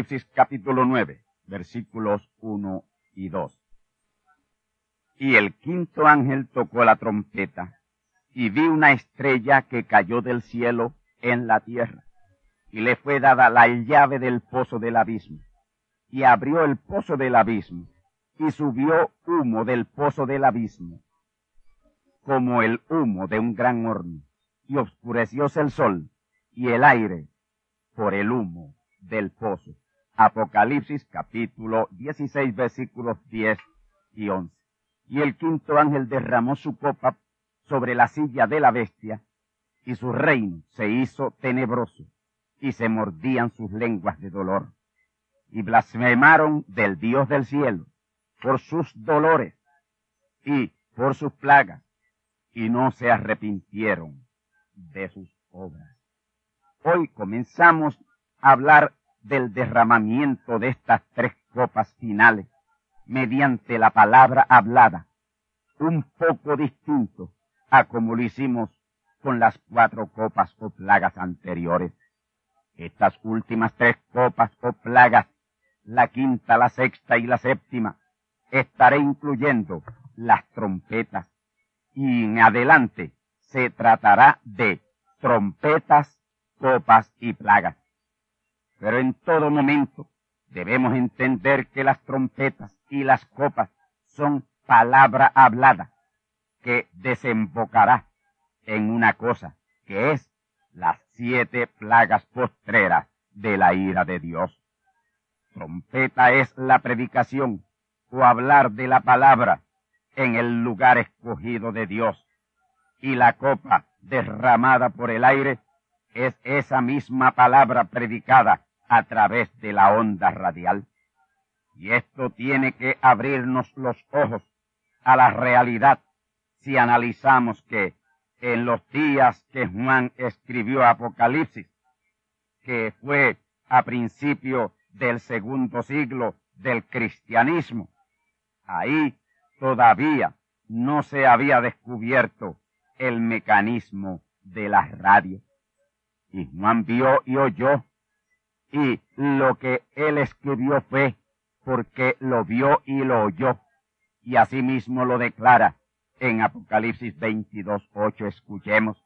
Apocalipsis capítulo 9, versículos 1 y 2. Y el quinto ángel tocó la trompeta, y vi una estrella que cayó del cielo en la tierra, y le fue dada la llave del pozo del abismo, y abrió el pozo del abismo, y subió humo del pozo del abismo, como el humo de un gran horno, y oscurecióse el sol y el aire por el humo del pozo. Apocalipsis capítulo 16 versículos 10 y 11. Y el quinto ángel derramó su copa sobre la silla de la bestia, y su reino se hizo tenebroso, y se mordían sus lenguas de dolor, y blasfemaron del Dios del cielo por sus dolores y por sus plagas, y no se arrepintieron de sus obras. Hoy comenzamos a hablar del derramamiento de estas tres copas finales mediante la palabra hablada, un poco distinto a como lo hicimos con las cuatro copas o plagas anteriores. Estas últimas tres copas o plagas, la quinta, la sexta y la séptima, estaré incluyendo las trompetas y en adelante se tratará de trompetas, copas y plagas. Pero en todo momento debemos entender que las trompetas y las copas son palabra hablada que desembocará en una cosa que es las siete plagas postreras de la ira de Dios. Trompeta es la predicación o hablar de la palabra en el lugar escogido de Dios. Y la copa derramada por el aire es esa misma palabra predicada a través de la onda radial. Y esto tiene que abrirnos los ojos a la realidad si analizamos que en los días que Juan escribió Apocalipsis, que fue a principio del segundo siglo del cristianismo, ahí todavía no se había descubierto el mecanismo de la radio. Y Juan vio y oyó y lo que él escribió fue porque lo vio y lo oyó. Y asimismo lo declara en Apocalipsis 22, 8. Escuchemos.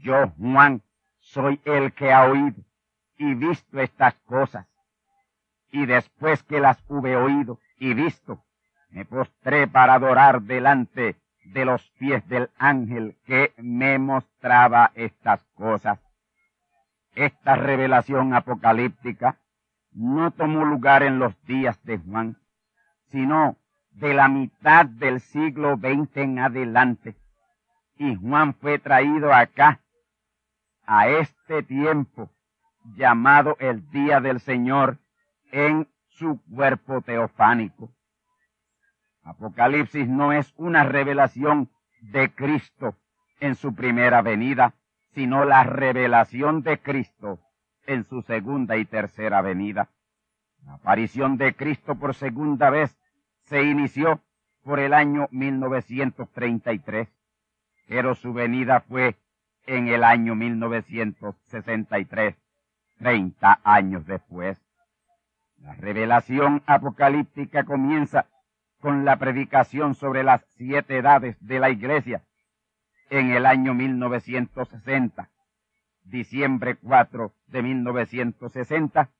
Yo, Juan, soy el que ha oído y visto estas cosas. Y después que las hube oído y visto, me postré para adorar delante de los pies del ángel que me mostraba estas cosas. Esta revelación apocalíptica no tomó lugar en los días de Juan, sino de la mitad del siglo XX en adelante, y Juan fue traído acá, a este tiempo llamado el día del Señor, en su cuerpo teofánico. Apocalipsis no es una revelación de Cristo en su primera venida, sino la revelación de Cristo en su segunda y tercera venida. La aparición de Cristo por segunda vez se inició por el año 1933, pero su venida fue en el año 1963, 30 años después. La revelación apocalíptica comienza con la predicación sobre las siete edades de la iglesia en el año 1960, diciembre 4 de 1960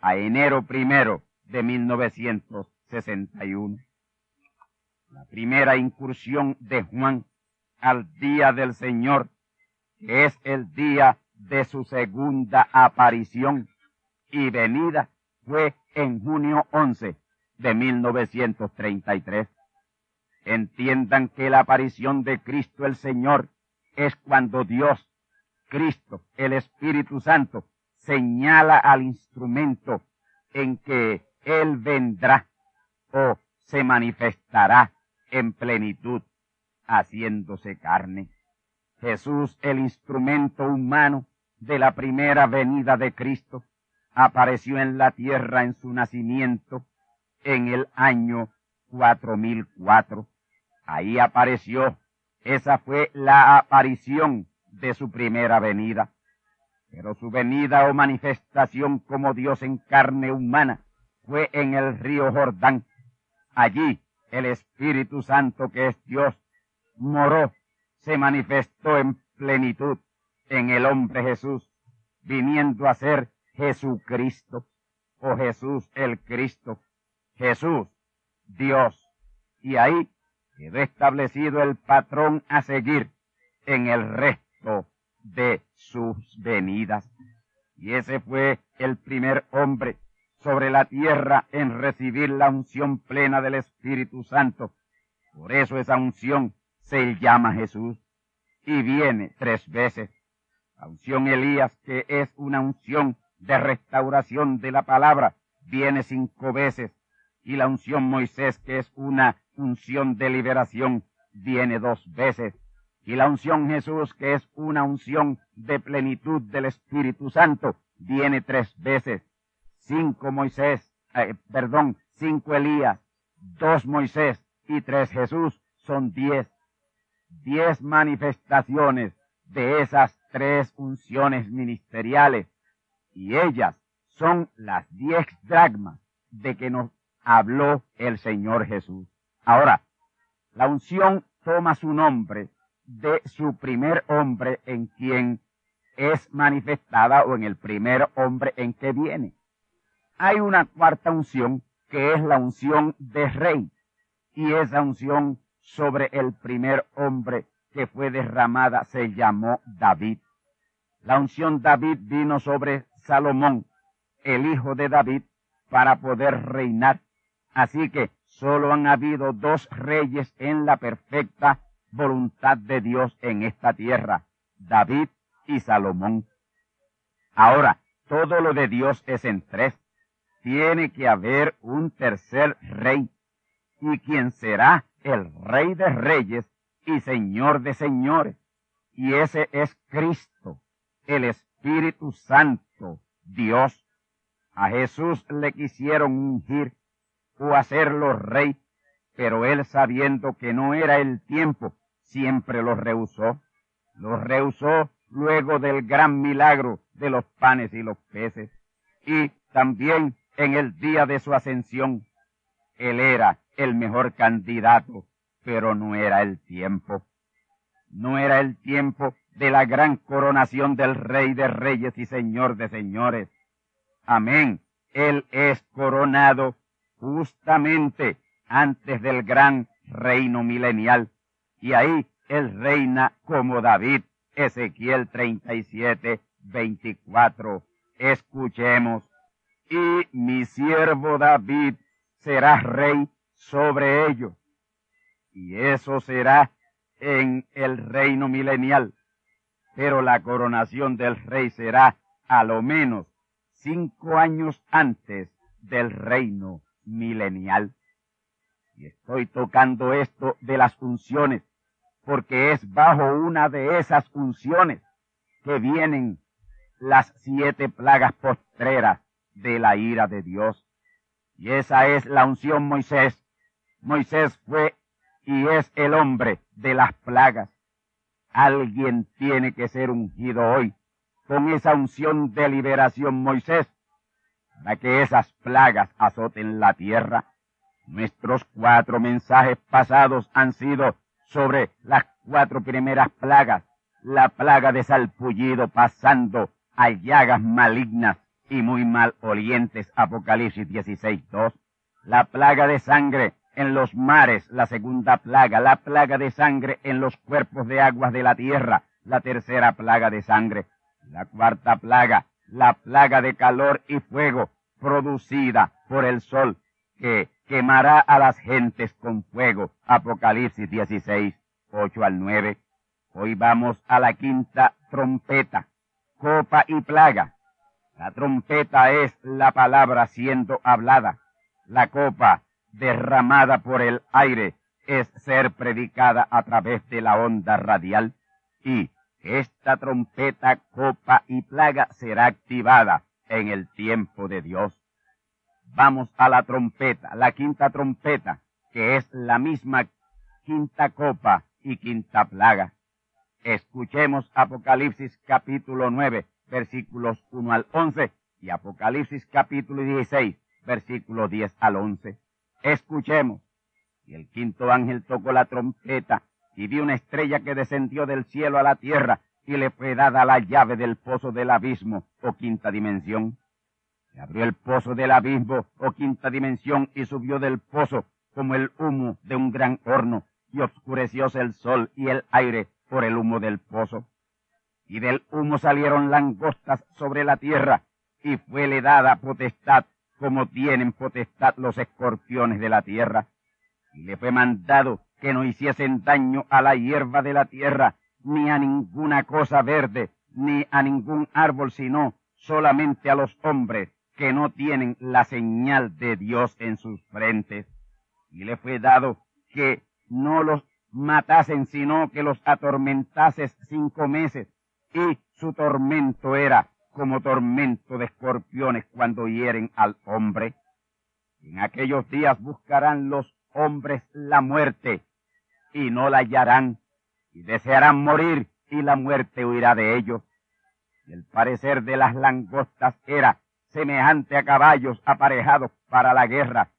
a enero primero de 1961. La primera incursión de Juan al día del Señor, que es el día de su segunda aparición y venida, fue en junio 11 de 1933. Entiendan que la aparición de Cristo el Señor es cuando Dios, Cristo, el Espíritu Santo, señala al instrumento en que Él vendrá o se manifestará en plenitud, haciéndose carne. Jesús, el instrumento humano de la primera venida de Cristo, apareció en la tierra en su nacimiento en el año 4004. Ahí apareció. Esa fue la aparición de su primera venida. Pero su venida o manifestación como Dios en carne humana fue en el río Jordán. Allí el Espíritu Santo que es Dios moró, se manifestó en plenitud en el hombre Jesús, viniendo a ser Jesucristo o Jesús el Cristo, Jesús, Dios. Y ahí quedó establecido el patrón a seguir en el resto de sus venidas. Y ese fue el primer hombre sobre la tierra en recibir la unción plena del Espíritu Santo. Por eso esa unción se llama Jesús y viene tres veces. La unción Elías, que es una unción de restauración de la palabra, viene cinco veces. Y la unción Moisés, que es una unción de liberación, viene dos veces y la unción Jesús, que es una unción de plenitud del Espíritu Santo, viene tres veces. Cinco Moisés, eh, perdón, cinco Elías, dos Moisés y tres Jesús son diez. Diez manifestaciones de esas tres unciones ministeriales. Y ellas son las diez dragmas de que nos habló el Señor Jesús. Ahora, la unción toma su nombre de su primer hombre en quien es manifestada o en el primer hombre en que viene. Hay una cuarta unción que es la unción de rey y esa unción sobre el primer hombre que fue derramada se llamó David. La unción David vino sobre Salomón, el hijo de David, para poder reinar. Así que solo han habido dos reyes en la perfecta voluntad de Dios en esta tierra, David y Salomón. Ahora, todo lo de Dios es en tres. Tiene que haber un tercer rey, y quien será el rey de reyes y señor de señores. Y ese es Cristo, el Espíritu Santo, Dios. A Jesús le quisieron ungir o hacerlo rey, pero él sabiendo que no era el tiempo siempre lo rehusó. Lo rehusó luego del gran milagro de los panes y los peces. Y también en el día de su ascensión, él era el mejor candidato, pero no era el tiempo. No era el tiempo de la gran coronación del Rey de Reyes y Señor de Señores. Amén. Él es coronado justamente antes del gran reino milenial y ahí él reina como David. Ezequiel 37, 24. Escuchemos. Y mi siervo David será rey sobre ellos. Y eso será en el reino milenial, pero la coronación del rey será a lo menos cinco años antes del reino milenial. Y estoy tocando esto de las unciones, porque es bajo una de esas unciones que vienen las siete plagas postreras de la ira de Dios. Y esa es la unción Moisés. Moisés fue y es el hombre de las plagas. Alguien tiene que ser ungido hoy con esa unción de liberación Moisés para que esas plagas azoten la tierra. Nuestros cuatro mensajes pasados han sido sobre las cuatro primeras plagas, la plaga de salpullido pasando a llagas malignas y muy mal olientes, Apocalipsis 16.2, la plaga de sangre en los mares, la segunda plaga, la plaga de sangre en los cuerpos de aguas de la tierra, la tercera plaga de sangre, la cuarta plaga, la plaga de calor y fuego producida por el sol, que quemará a las gentes con fuego. Apocalipsis 16, 8 al 9. Hoy vamos a la quinta trompeta, copa y plaga. La trompeta es la palabra siendo hablada. La copa derramada por el aire es ser predicada a través de la onda radial. Y esta trompeta, copa y plaga será activada en el tiempo de Dios. Vamos a la trompeta, la quinta trompeta, que es la misma quinta copa y quinta plaga. Escuchemos Apocalipsis capítulo 9, versículos 1 al 11 y Apocalipsis capítulo 16, versículos 10 al 11. Escuchemos. Y el quinto ángel tocó la trompeta y vi una estrella que descendió del cielo a la tierra y le fue dada la llave del pozo del abismo o quinta dimensión. Se abrió el pozo del abismo o quinta dimensión y subió del pozo como el humo de un gran horno y obscurecióse el sol y el aire por el humo del pozo. Y del humo salieron langostas sobre la tierra y fuele dada potestad como tienen potestad los escorpiones de la tierra. Y le fue mandado que no hiciesen daño a la hierba de la tierra, ni a ninguna cosa verde, ni a ningún árbol, sino solamente a los hombres que no tienen la señal de Dios en sus frentes. Y le fue dado que no los matasen, sino que los atormentases cinco meses. Y su tormento era como tormento de escorpiones cuando hieren al hombre. En aquellos días buscarán los hombres la muerte y no la hallarán y desearán morir y la muerte huirá de ellos. Y el parecer de las langostas era semejante a caballos aparejados para la guerra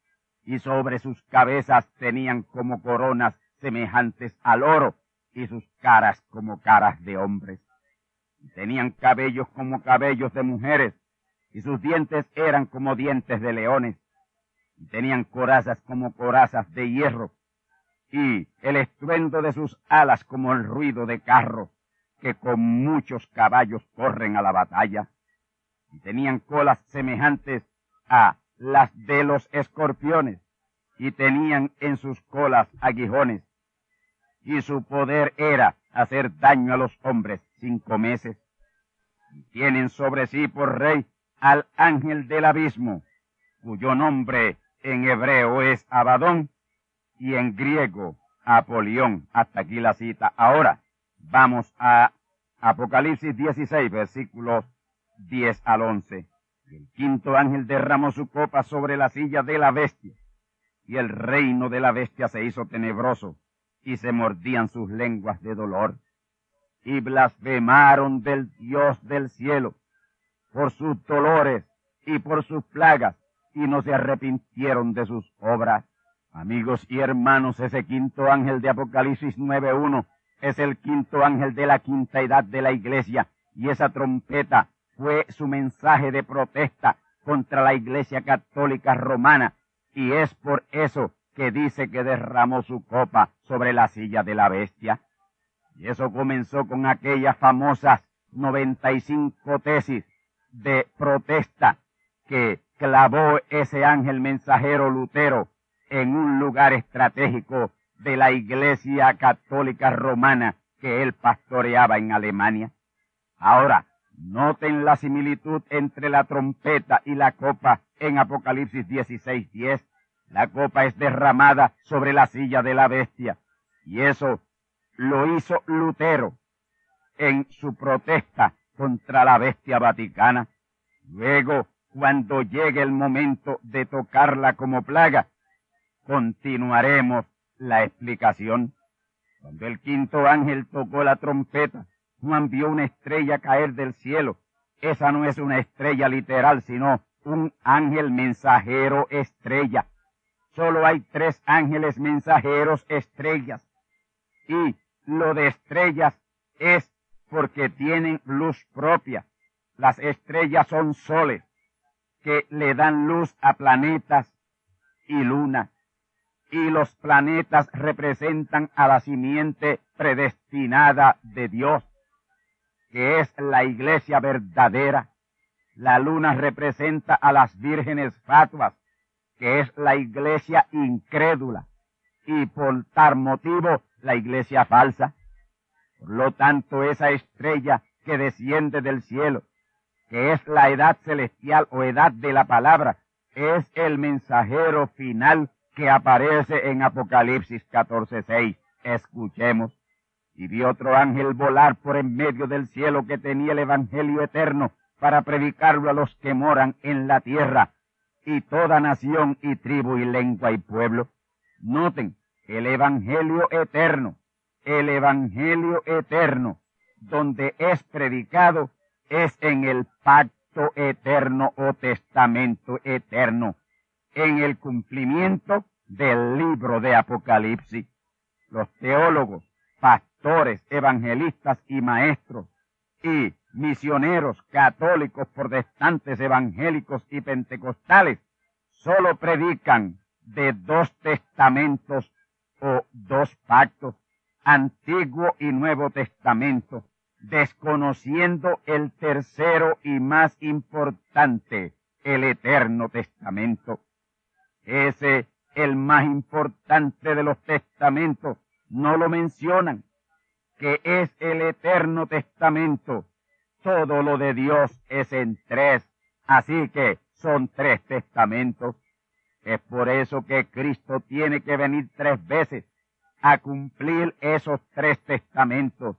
y sobre sus cabezas tenían como coronas semejantes al oro y sus caras como caras de hombres. Y tenían cabellos como cabellos de mujeres y sus dientes eran como dientes de leones y tenían corazas como corazas de hierro y el estruendo de sus alas como el ruido de carros que con muchos caballos corren a la batalla, y tenían colas semejantes a las de los escorpiones, y tenían en sus colas aguijones, y su poder era hacer daño a los hombres cinco meses, y tienen sobre sí por rey al ángel del abismo, cuyo nombre en hebreo es Abadón, y en griego Apolión. Hasta aquí la cita. Ahora vamos a Apocalipsis 16, versículos 10 al 11. el quinto ángel derramó su copa sobre la silla de la bestia, y el reino de la bestia se hizo tenebroso, y se mordían sus lenguas de dolor, y blasfemaron del Dios del cielo, por sus dolores y por sus plagas, y no se arrepintieron de sus obras. Amigos y hermanos, ese quinto ángel de Apocalipsis 9.1 es el quinto ángel de la quinta edad de la iglesia y esa trompeta fue su mensaje de protesta contra la iglesia católica romana y es por eso que dice que derramó su copa sobre la silla de la bestia. Y eso comenzó con aquellas famosas 95 tesis de protesta que clavó ese ángel mensajero Lutero en un lugar estratégico de la Iglesia Católica Romana que él pastoreaba en Alemania. Ahora, noten la similitud entre la trompeta y la copa en Apocalipsis 16:10. La copa es derramada sobre la silla de la bestia. Y eso lo hizo Lutero en su protesta contra la bestia vaticana. Luego, cuando llegue el momento de tocarla como plaga, continuaremos la explicación. Cuando el quinto ángel tocó la trompeta, Juan vio una estrella caer del cielo. Esa no es una estrella literal, sino un ángel mensajero estrella. Solo hay tres ángeles mensajeros estrellas. Y lo de estrellas es porque tienen luz propia. Las estrellas son soles que le dan luz a planetas y luna. Y los planetas representan a la simiente predestinada de Dios, que es la iglesia verdadera. La luna representa a las vírgenes fatuas, que es la iglesia incrédula. Y por tal motivo, la iglesia falsa. Por lo tanto, esa estrella que desciende del cielo, que es la edad celestial o edad de la palabra, es el mensajero final que aparece en Apocalipsis 14:6. Escuchemos. Y vi otro ángel volar por en medio del cielo que tenía el Evangelio eterno para predicarlo a los que moran en la tierra y toda nación y tribu y lengua y pueblo. Noten, el Evangelio eterno el Evangelio eterno, donde es predicado, es en el pacto eterno o testamento eterno, en el cumplimiento del libro de Apocalipsis. Los teólogos, pastores, evangelistas y maestros y misioneros católicos, protestantes, evangélicos y pentecostales solo predican de dos testamentos o dos pactos Antiguo y Nuevo Testamento, desconociendo el tercero y más importante, el Eterno Testamento. Ese, el más importante de los testamentos, no lo mencionan, que es el Eterno Testamento. Todo lo de Dios es en tres, así que son tres testamentos. Es por eso que Cristo tiene que venir tres veces a cumplir esos tres testamentos,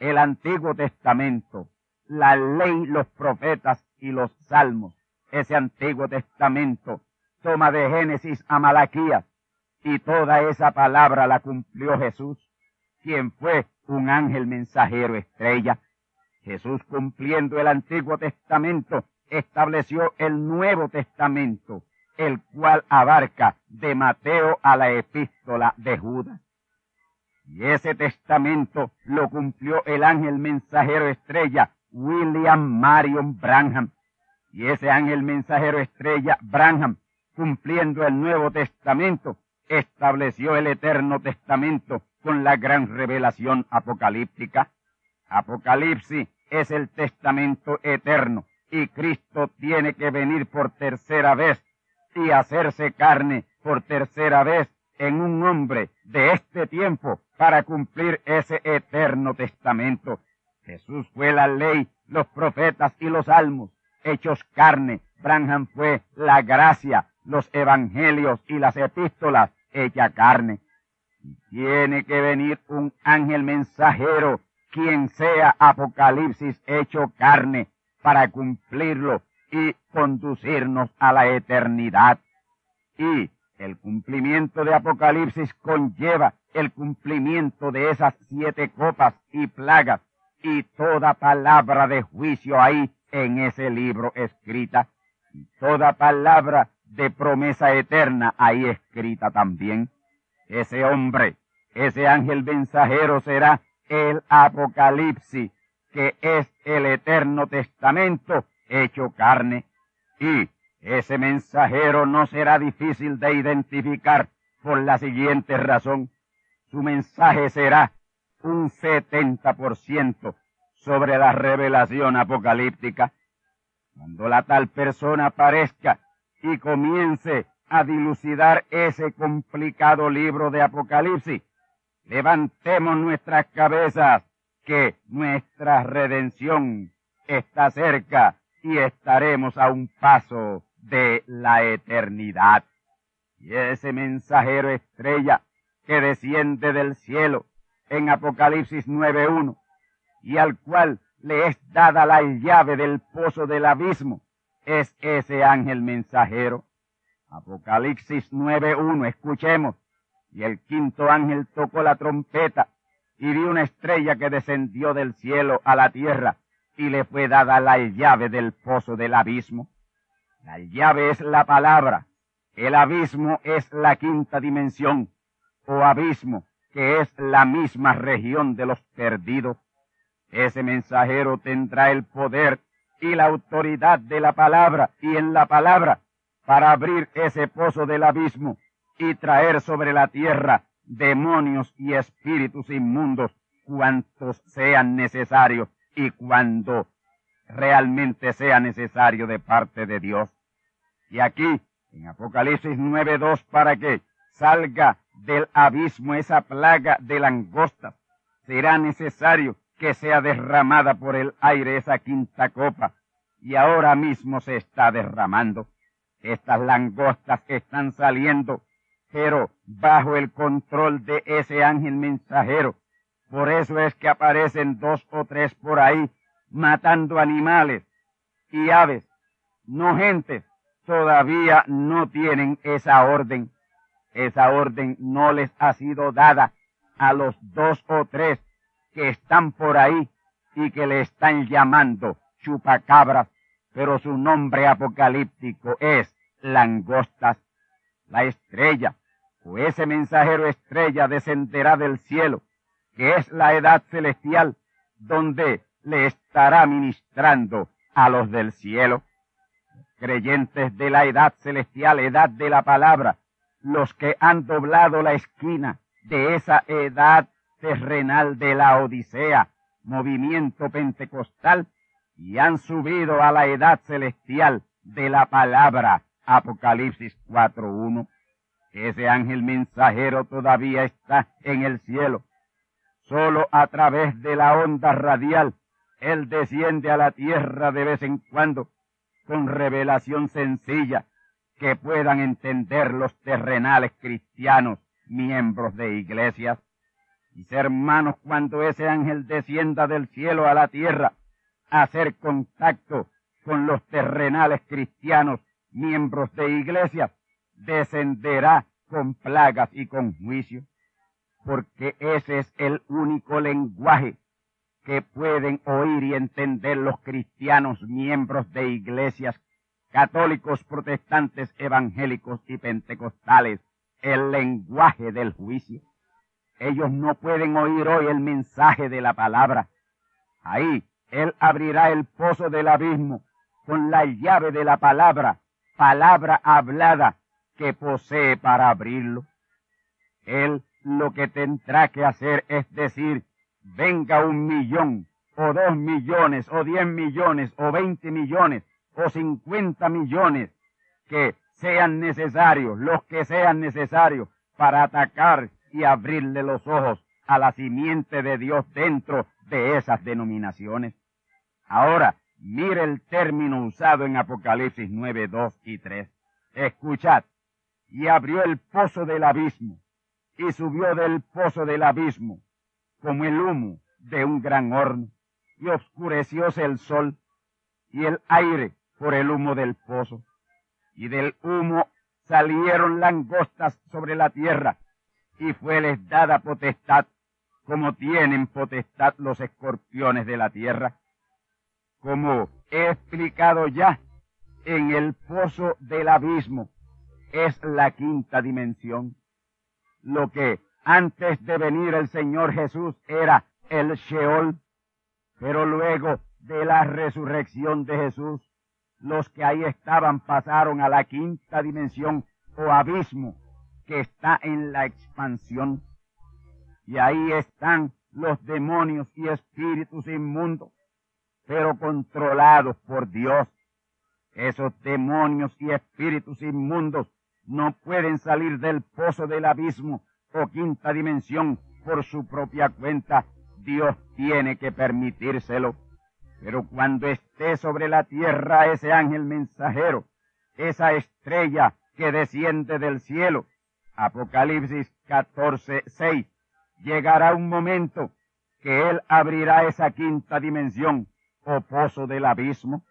el Antiguo Testamento, la ley, los profetas y los salmos. Ese Antiguo Testamento toma de Génesis a Malaquías y toda esa palabra la cumplió Jesús, quien fue un ángel mensajero estrella. Jesús cumpliendo el Antiguo Testamento estableció el Nuevo Testamento, el cual abarca de Mateo a la epístola de Judas. Y ese testamento lo cumplió el ángel mensajero estrella William Marion Branham. Y ese ángel mensajero estrella Branham, cumpliendo el Nuevo Testamento, estableció el Eterno Testamento con la gran revelación apocalíptica. Apocalipsis es el testamento eterno y Cristo tiene que venir por tercera vez y hacerse carne por tercera vez en un hombre de este tiempo para cumplir ese eterno testamento. Jesús fue la ley, los profetas y los salmos, hechos carne. Branham fue la gracia, los evangelios y las epístolas, hecha carne. Tiene que venir un ángel mensajero, quien sea Apocalipsis hecho carne, para cumplirlo y conducirnos a la eternidad. Y el cumplimiento de Apocalipsis conlleva el cumplimiento de esas siete copas y plagas y toda palabra de juicio ahí en ese libro escrita y toda palabra de promesa eterna ahí escrita también. Ese hombre, ese ángel mensajero será el Apocalipsis, que es el eterno testamento hecho carne. Y ese mensajero no será difícil de identificar por la siguiente razón. Su mensaje será un 70% sobre la revelación apocalíptica. Cuando la tal persona aparezca y comience a dilucidar ese complicado libro de Apocalipsis. Levantemos nuestras cabezas, que nuestra redención está cerca y estaremos a un paso de la eternidad. Y ese mensajero estrella que desciende del cielo en Apocalipsis 9.1 y al cual le es dada la llave del pozo del abismo, es ese ángel mensajero. Apocalipsis 9.1, escuchemos. Y el quinto ángel tocó la trompeta y vi una estrella que descendió del cielo a la tierra y le fue dada la llave del pozo del abismo. La llave es la palabra. El abismo es la quinta dimensión o abismo, que es la misma región de los perdidos. Ese mensajero tendrá el poder y la autoridad de la palabra y en la palabra para abrir ese pozo del abismo y traer sobre la tierra demonios y espíritus inmundos cuantos sean necesarios y cuando realmente sea necesario de parte de Dios. Y aquí, en Apocalipsis 9.2, para que salga del abismo esa plaga de langostas, será necesario que sea derramada por el aire esa quinta copa, y ahora mismo se está derramando. Estas langostas están saliendo, pero bajo el control de ese ángel mensajero. Por eso es que aparecen dos o tres por ahí matando animales y aves, no gentes, todavía no tienen esa orden. Esa orden no les ha sido dada a los dos o tres que están por ahí y que le están llamando chupacabras, pero su nombre apocalíptico es langostas. La estrella, o ese mensajero estrella descenderá del cielo, que es la edad celestial, donde le estará ministrando a los del cielo. Creyentes de la edad celestial, edad de la palabra, los que han doblado la esquina de esa edad terrenal de la Odisea, movimiento pentecostal, y han subido a la edad celestial de la palabra, Apocalipsis 4.1. Ese ángel mensajero todavía está en el cielo. Solo a través de la onda radial él desciende a la tierra de vez en cuando con revelación sencilla que puedan entender los terrenales cristianos, miembros de iglesias. Mis hermanos, cuando ese ángel descienda del cielo a la tierra hacer contacto con los terrenales cristianos, miembros de iglesias, descenderá con plagas y con juicio, porque ese es el único lenguaje que pueden oír y entender los cristianos miembros de iglesias católicos, protestantes, evangélicos y pentecostales, el lenguaje del juicio. Ellos no pueden oír hoy el mensaje de la palabra. Ahí Él abrirá el pozo del abismo con la llave de la palabra, palabra hablada que posee para abrirlo. Él lo que tendrá que hacer es decir, venga un millón, o dos millones, o diez millones, o veinte millones, o cincuenta millones, que sean necesarios, los que sean necesarios, para atacar y abrirle los ojos a la simiente de Dios dentro de esas denominaciones. Ahora, mire el término usado en Apocalipsis 9, 2 y 3. Escuchad. Y abrió el pozo del abismo, y subió del pozo del abismo como el humo de un gran horno, y oscurecióse el sol y el aire por el humo del pozo, y del humo salieron langostas sobre la tierra, y fueles dada potestad, como tienen potestad los escorpiones de la tierra. Como he explicado ya, en el pozo del abismo es la quinta dimensión, lo que antes de venir el Señor Jesús era el Sheol, pero luego de la resurrección de Jesús, los que ahí estaban pasaron a la quinta dimensión o abismo que está en la expansión. Y ahí están los demonios y espíritus inmundos, pero controlados por Dios. Esos demonios y espíritus inmundos no pueden salir del pozo del abismo o quinta dimensión por su propia cuenta. Dios tiene que permitírselo. Pero cuando esté sobre la tierra ese ángel mensajero, esa estrella que desciende del cielo, Apocalipsis 14, 6, llegará un momento que él abrirá esa quinta dimensión o pozo del abismo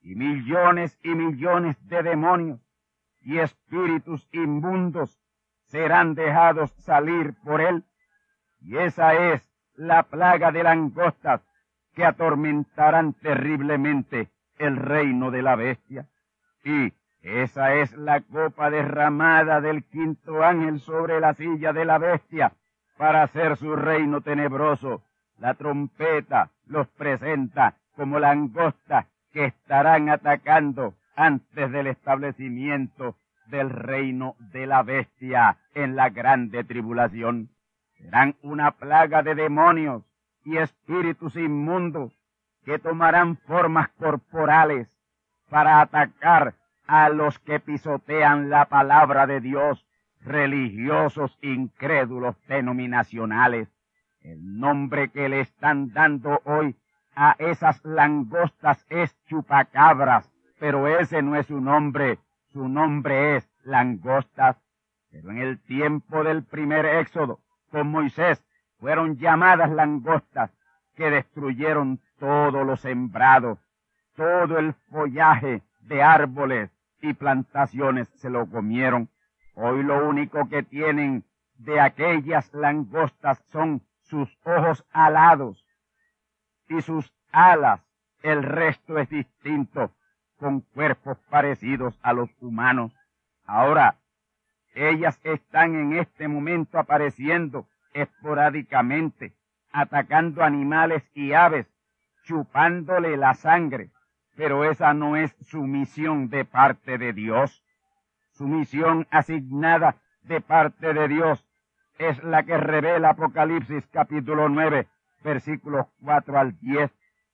y millones y millones de demonios y espíritus inmundos serán dejados salir por él. Y esa es la plaga de langostas que atormentarán terriblemente el reino de la bestia. Y esa es la copa derramada del quinto ángel sobre la silla de la bestia para hacer su reino tenebroso. La trompeta los presenta como langostas que estarán atacando antes del establecimiento del reino de la bestia en la grande tribulación. Serán una plaga de demonios y espíritus inmundos que tomarán formas corporales para atacar a los que pisotean la palabra de Dios, religiosos incrédulos denominacionales. El nombre que le están dando hoy a esas langostas es chupacabras, pero ese no es su nombre, su nombre es langostas. Pero en el tiempo del primer éxodo, con Moisés, fueron llamadas langostas que destruyeron todo lo sembrado, todo el follaje de árboles y plantaciones se lo comieron. Hoy lo único que tienen de aquellas langostas son sus ojos alados y sus alas. El resto es distinto, con cuerpos parecidos a los humanos. Ahora, ellas están en este momento apareciendo esporádicamente, atacando animales y aves, chupándole la sangre, pero esa no es su misión de parte de Dios. Su misión asignada de parte de Dios es la que revela Apocalipsis capítulo 9, versículos 4 al 10,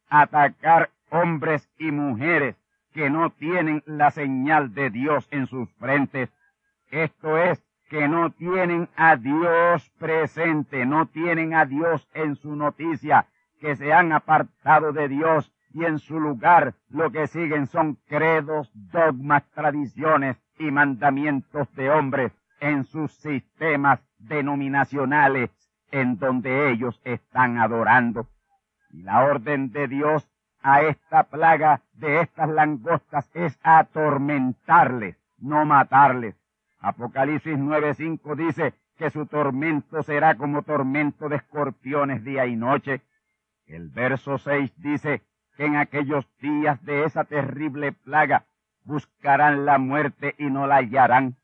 atacar hombres y mujeres que no tienen la señal de Dios en sus frentes. Esto es, que no tienen a Dios presente, no tienen a Dios en su noticia, que se han apartado de Dios y en su lugar lo que siguen son credos, dogmas, tradiciones y mandamientos de hombres en sus sistemas denominacionales en donde ellos están adorando. Y la orden de Dios a esta plaga de estas langostas es atormentarles, no matarles. Apocalipsis 9:5 dice que su tormento será como tormento de escorpiones día y noche. El verso 6 dice que en aquellos días de esa terrible plaga buscarán la muerte y no la hallarán.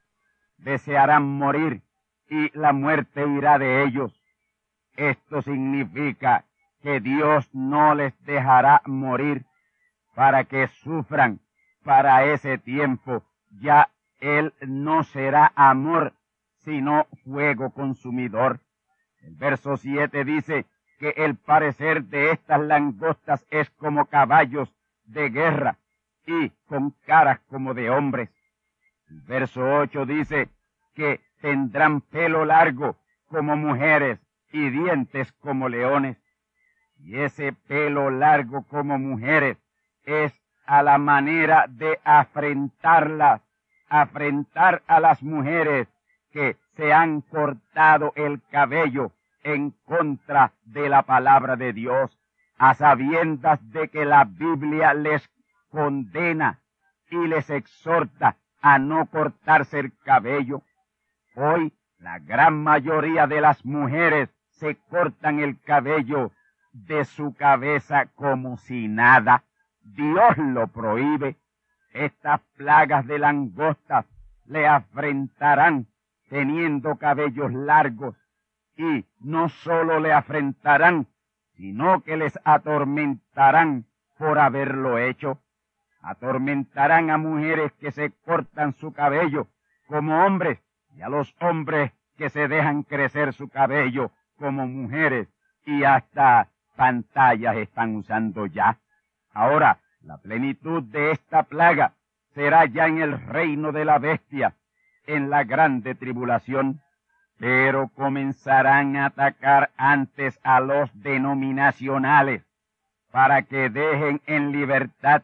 Desearán morir y la muerte irá de ellos. Esto significa que Dios no les dejará morir para que sufran para ese tiempo. Ya Él no será amor, sino fuego consumidor. El verso 7 dice que el parecer de estas langostas es como caballos de guerra y con caras como de hombres. El verso 8 dice que tendrán pelo largo como mujeres y dientes como leones y ese pelo largo como mujeres es a la manera de afrentarlas, afrentar a las mujeres que se han cortado el cabello en contra de la palabra de Dios, a sabiendas de que la Biblia les condena y les exhorta a no cortarse el cabello. Hoy la gran mayoría de las mujeres se cortan el cabello de su cabeza como si nada. Dios lo prohíbe. Estas plagas de langostas le afrentarán teniendo cabellos largos y no solo le afrentarán, sino que les atormentarán por haberlo hecho. Atormentarán a mujeres que se cortan su cabello como hombres y a los hombres que se dejan crecer su cabello como mujeres y hasta pantallas están usando ya. Ahora, la plenitud de esta plaga será ya en el reino de la bestia, en la grande tribulación, pero comenzarán a atacar antes a los denominacionales para que dejen en libertad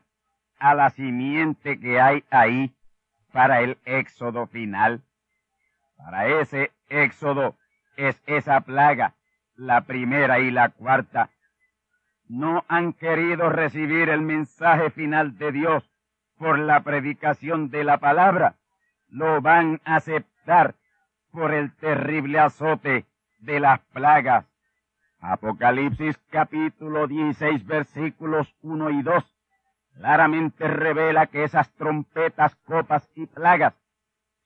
a la simiente que hay ahí para el éxodo final. Para ese éxodo es esa plaga, la primera y la cuarta. No han querido recibir el mensaje final de Dios por la predicación de la palabra. Lo van a aceptar por el terrible azote de las plagas. Apocalipsis capítulo 16 versículos 1 y 2 claramente revela que esas trompetas, copas y plagas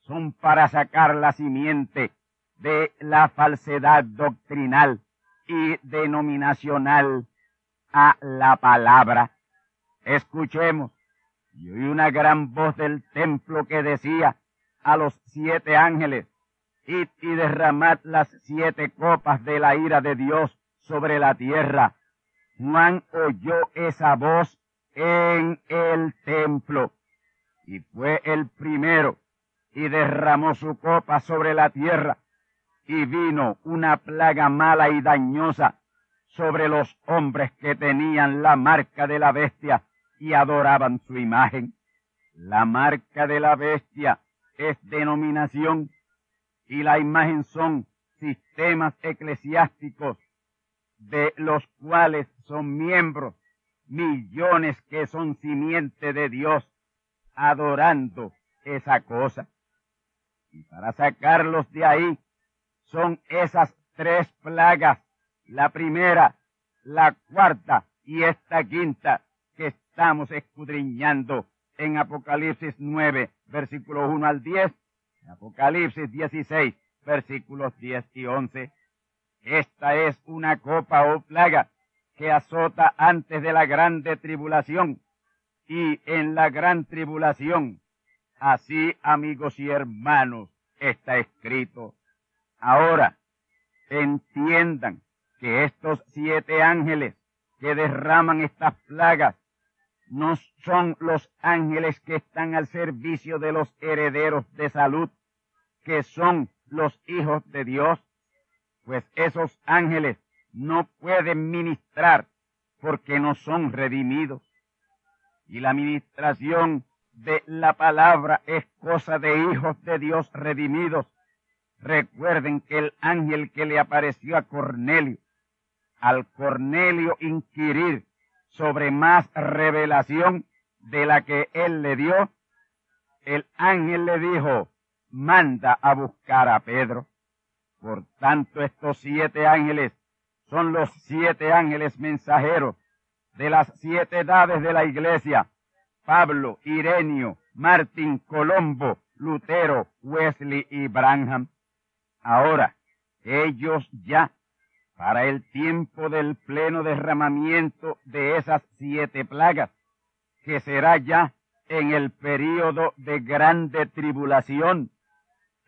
son para sacar la simiente de la falsedad doctrinal y denominacional a la palabra. Escuchemos. Y oí una gran voz del templo que decía a los siete ángeles, y derramad las siete copas de la ira de Dios sobre la tierra. Juan oyó esa voz en el templo y fue el primero y derramó su copa sobre la tierra y vino una plaga mala y dañosa sobre los hombres que tenían la marca de la bestia y adoraban su imagen. La marca de la bestia es denominación y la imagen son sistemas eclesiásticos de los cuales son miembros millones que son simiente de Dios adorando esa cosa. Y para sacarlos de ahí son esas tres plagas, la primera, la cuarta y esta quinta que estamos escudriñando en Apocalipsis 9, versículos 1 al 10, Apocalipsis 16, versículos 10 y 11. Esta es una copa o plaga que azota antes de la grande tribulación y en la gran tribulación. Así, amigos y hermanos, está escrito. Ahora, entiendan que estos siete ángeles que derraman estas plagas no son los ángeles que están al servicio de los herederos de salud, que son los hijos de Dios, pues esos ángeles no pueden ministrar porque no son redimidos. Y la ministración de la palabra es cosa de hijos de Dios redimidos. Recuerden que el ángel que le apareció a Cornelio, al Cornelio inquirir sobre más revelación de la que él le dio, el ángel le dijo, manda a buscar a Pedro. Por tanto, estos siete ángeles son los siete ángeles mensajeros de las siete edades de la iglesia. Pablo, Irenio, Martín, Colombo, Lutero, Wesley y Branham. Ahora, ellos ya, para el tiempo del pleno derramamiento de esas siete plagas, que será ya en el período de grande tribulación,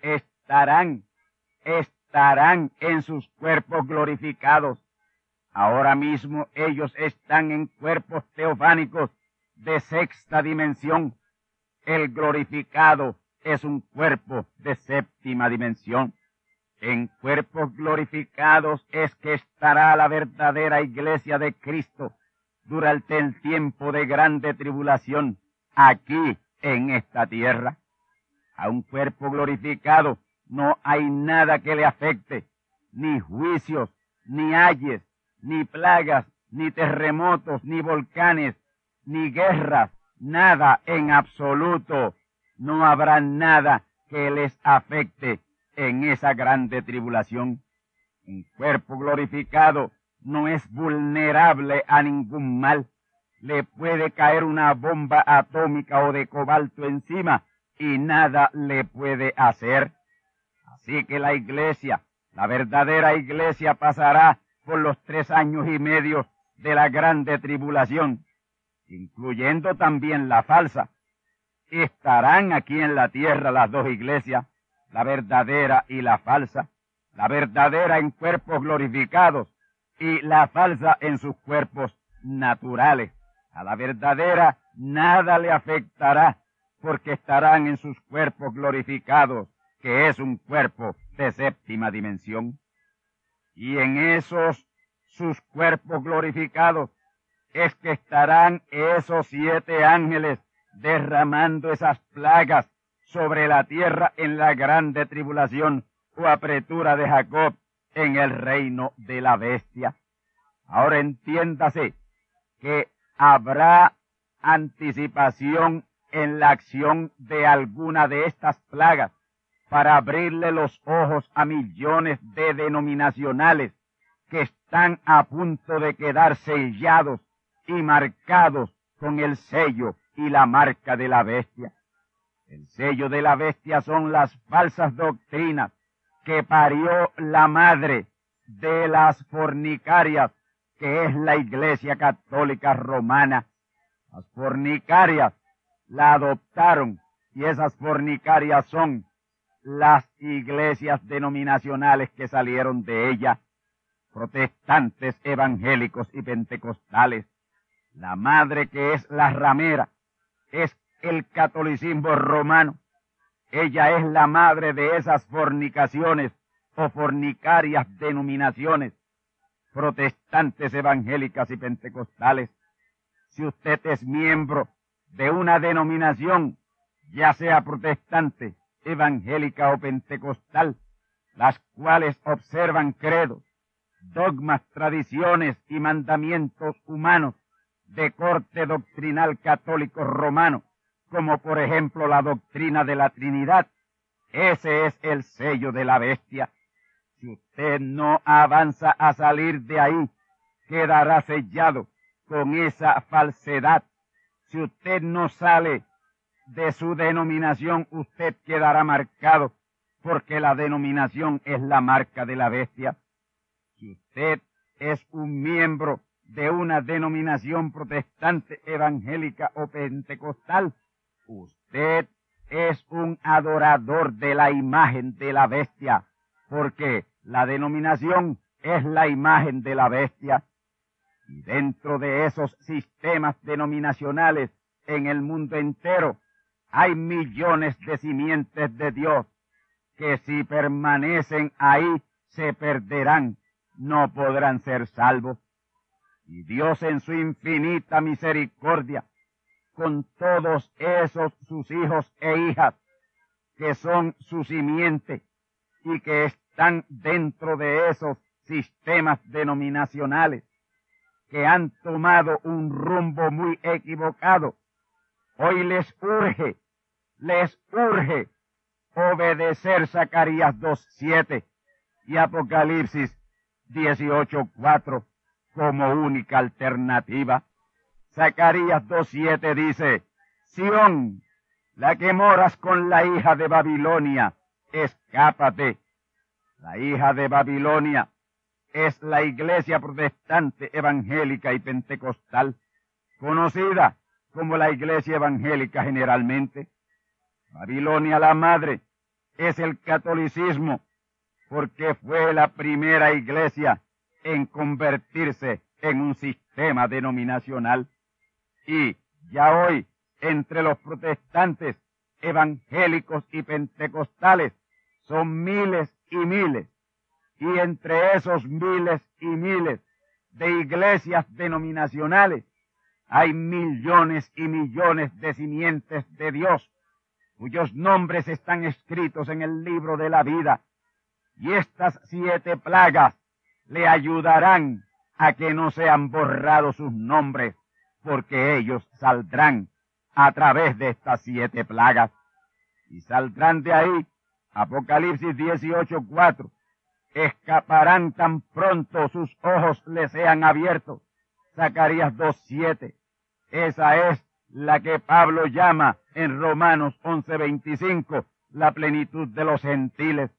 estarán, estarán en sus cuerpos glorificados. Ahora mismo ellos están en cuerpos teofánicos de sexta dimensión. El glorificado es un cuerpo de séptima dimensión. En cuerpos glorificados es que estará la verdadera iglesia de Cristo durante el tiempo de grande tribulación aquí en esta tierra. A un cuerpo glorificado no hay nada que le afecte, ni juicios, ni ayes, ni plagas, ni terremotos, ni volcanes, ni guerras, nada en absoluto. No habrá nada que les afecte en esa grande tribulación. Un cuerpo glorificado no es vulnerable a ningún mal. Le puede caer una bomba atómica o de cobalto encima y nada le puede hacer. Así que la iglesia, la verdadera iglesia pasará por los tres años y medio de la grande tribulación, incluyendo también la falsa. Estarán aquí en la tierra las dos iglesias, la verdadera y la falsa, la verdadera en cuerpos glorificados y la falsa en sus cuerpos naturales. A la verdadera nada le afectará porque estarán en sus cuerpos glorificados, que es un cuerpo de séptima dimensión. Y en esos sus cuerpos glorificados es que estarán esos siete ángeles derramando esas plagas sobre la tierra en la grande tribulación o apretura de Jacob en el reino de la bestia. Ahora entiéndase que habrá anticipación en la acción de alguna de estas plagas para abrirle los ojos a millones de denominacionales que están a punto de quedar sellados y marcados con el sello y la marca de la bestia. El sello de la bestia son las falsas doctrinas que parió la madre de las fornicarias, que es la Iglesia Católica Romana. Las fornicarias la adoptaron y esas fornicarias son las iglesias denominacionales que salieron de ella, protestantes, evangélicos y pentecostales. La madre que es la ramera es el catolicismo romano. Ella es la madre de esas fornicaciones o fornicarias denominaciones, protestantes, evangélicas y pentecostales. Si usted es miembro de una denominación, ya sea protestante, evangélica o pentecostal, las cuales observan credos, dogmas, tradiciones y mandamientos humanos de corte doctrinal católico romano, como por ejemplo la doctrina de la Trinidad. Ese es el sello de la bestia. Si usted no avanza a salir de ahí, quedará sellado con esa falsedad. Si usted no sale de su denominación, usted quedará marcado, porque la denominación es la marca de la bestia. Si usted es un miembro de una denominación protestante, evangélica o pentecostal, usted es un adorador de la imagen de la bestia, porque la denominación es la imagen de la bestia. Y dentro de esos sistemas denominacionales en el mundo entero hay millones de simientes de Dios que si permanecen ahí se perderán, no podrán ser salvos. Y Dios en su infinita misericordia, con todos esos sus hijos e hijas, que son su simiente y que están dentro de esos sistemas denominacionales, que han tomado un rumbo muy equivocado, hoy les urge, les urge obedecer Zacarías 2.7 y Apocalipsis 18.4 como única alternativa. Zacarías 2.7 dice, Sión, la que moras con la hija de Babilonia, escápate. La hija de Babilonia es la iglesia protestante, evangélica y pentecostal, conocida como la iglesia evangélica generalmente. Babilonia la madre es el catolicismo porque fue la primera iglesia en convertirse en un sistema denominacional. Y ya hoy, entre los protestantes, evangélicos y pentecostales, son miles y miles. Y entre esos miles y miles de iglesias denominacionales, hay millones y millones de simientes de Dios, cuyos nombres están escritos en el libro de la vida. Y estas siete plagas le ayudarán a que no sean borrados sus nombres, porque ellos saldrán a través de estas siete plagas. Y saldrán de ahí, Apocalipsis 18:4, escaparán tan pronto sus ojos les sean abiertos. Zacarías 2:7. Esa es la que Pablo llama en Romanos 11:25 la plenitud de los gentiles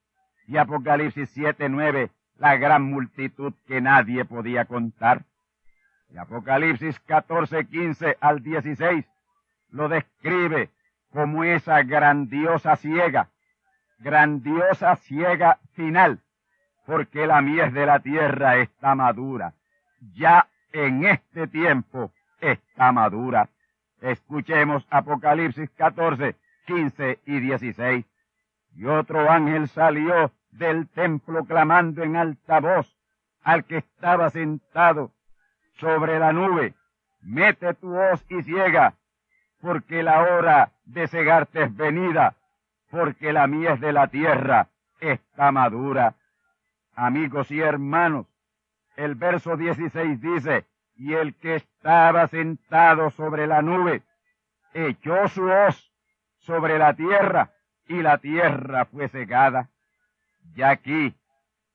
y Apocalipsis 7:9 la gran multitud que nadie podía contar. Y Apocalipsis 14, 15 al 16 lo describe como esa grandiosa ciega, grandiosa ciega final, porque la mies de la tierra está madura. Ya en este tiempo está madura. Escuchemos Apocalipsis 14, 15 y 16. Y otro ángel salió del templo clamando en alta voz al que estaba sentado sobre la nube. Mete tu hoz y ciega, porque la hora de cegarte es venida, porque la mies de la tierra está madura. Amigos y hermanos, el verso 16 dice, y el que estaba sentado sobre la nube echó su hoz sobre la tierra y la tierra fue cegada. Y aquí,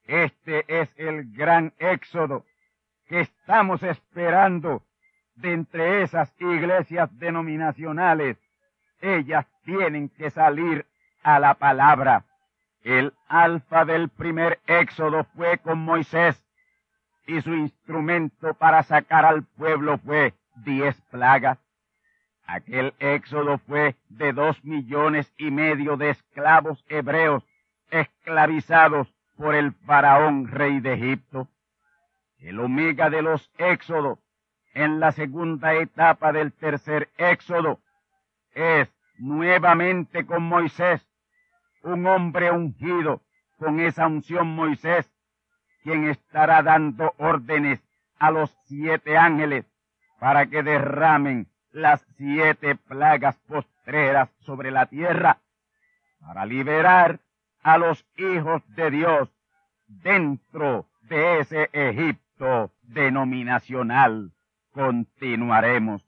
este es el gran éxodo que estamos esperando de entre esas iglesias denominacionales. Ellas tienen que salir a la palabra. El alfa del primer éxodo fue con Moisés y su instrumento para sacar al pueblo fue diez plagas. Aquel éxodo fue de dos millones y medio de esclavos hebreos esclavizados por el faraón rey de Egipto. El omega de los éxodos en la segunda etapa del tercer éxodo es nuevamente con Moisés, un hombre ungido con esa unción Moisés, quien estará dando órdenes a los siete ángeles para que derramen las siete plagas postreras sobre la tierra, para liberar a los hijos de Dios dentro de ese Egipto denominacional. Continuaremos.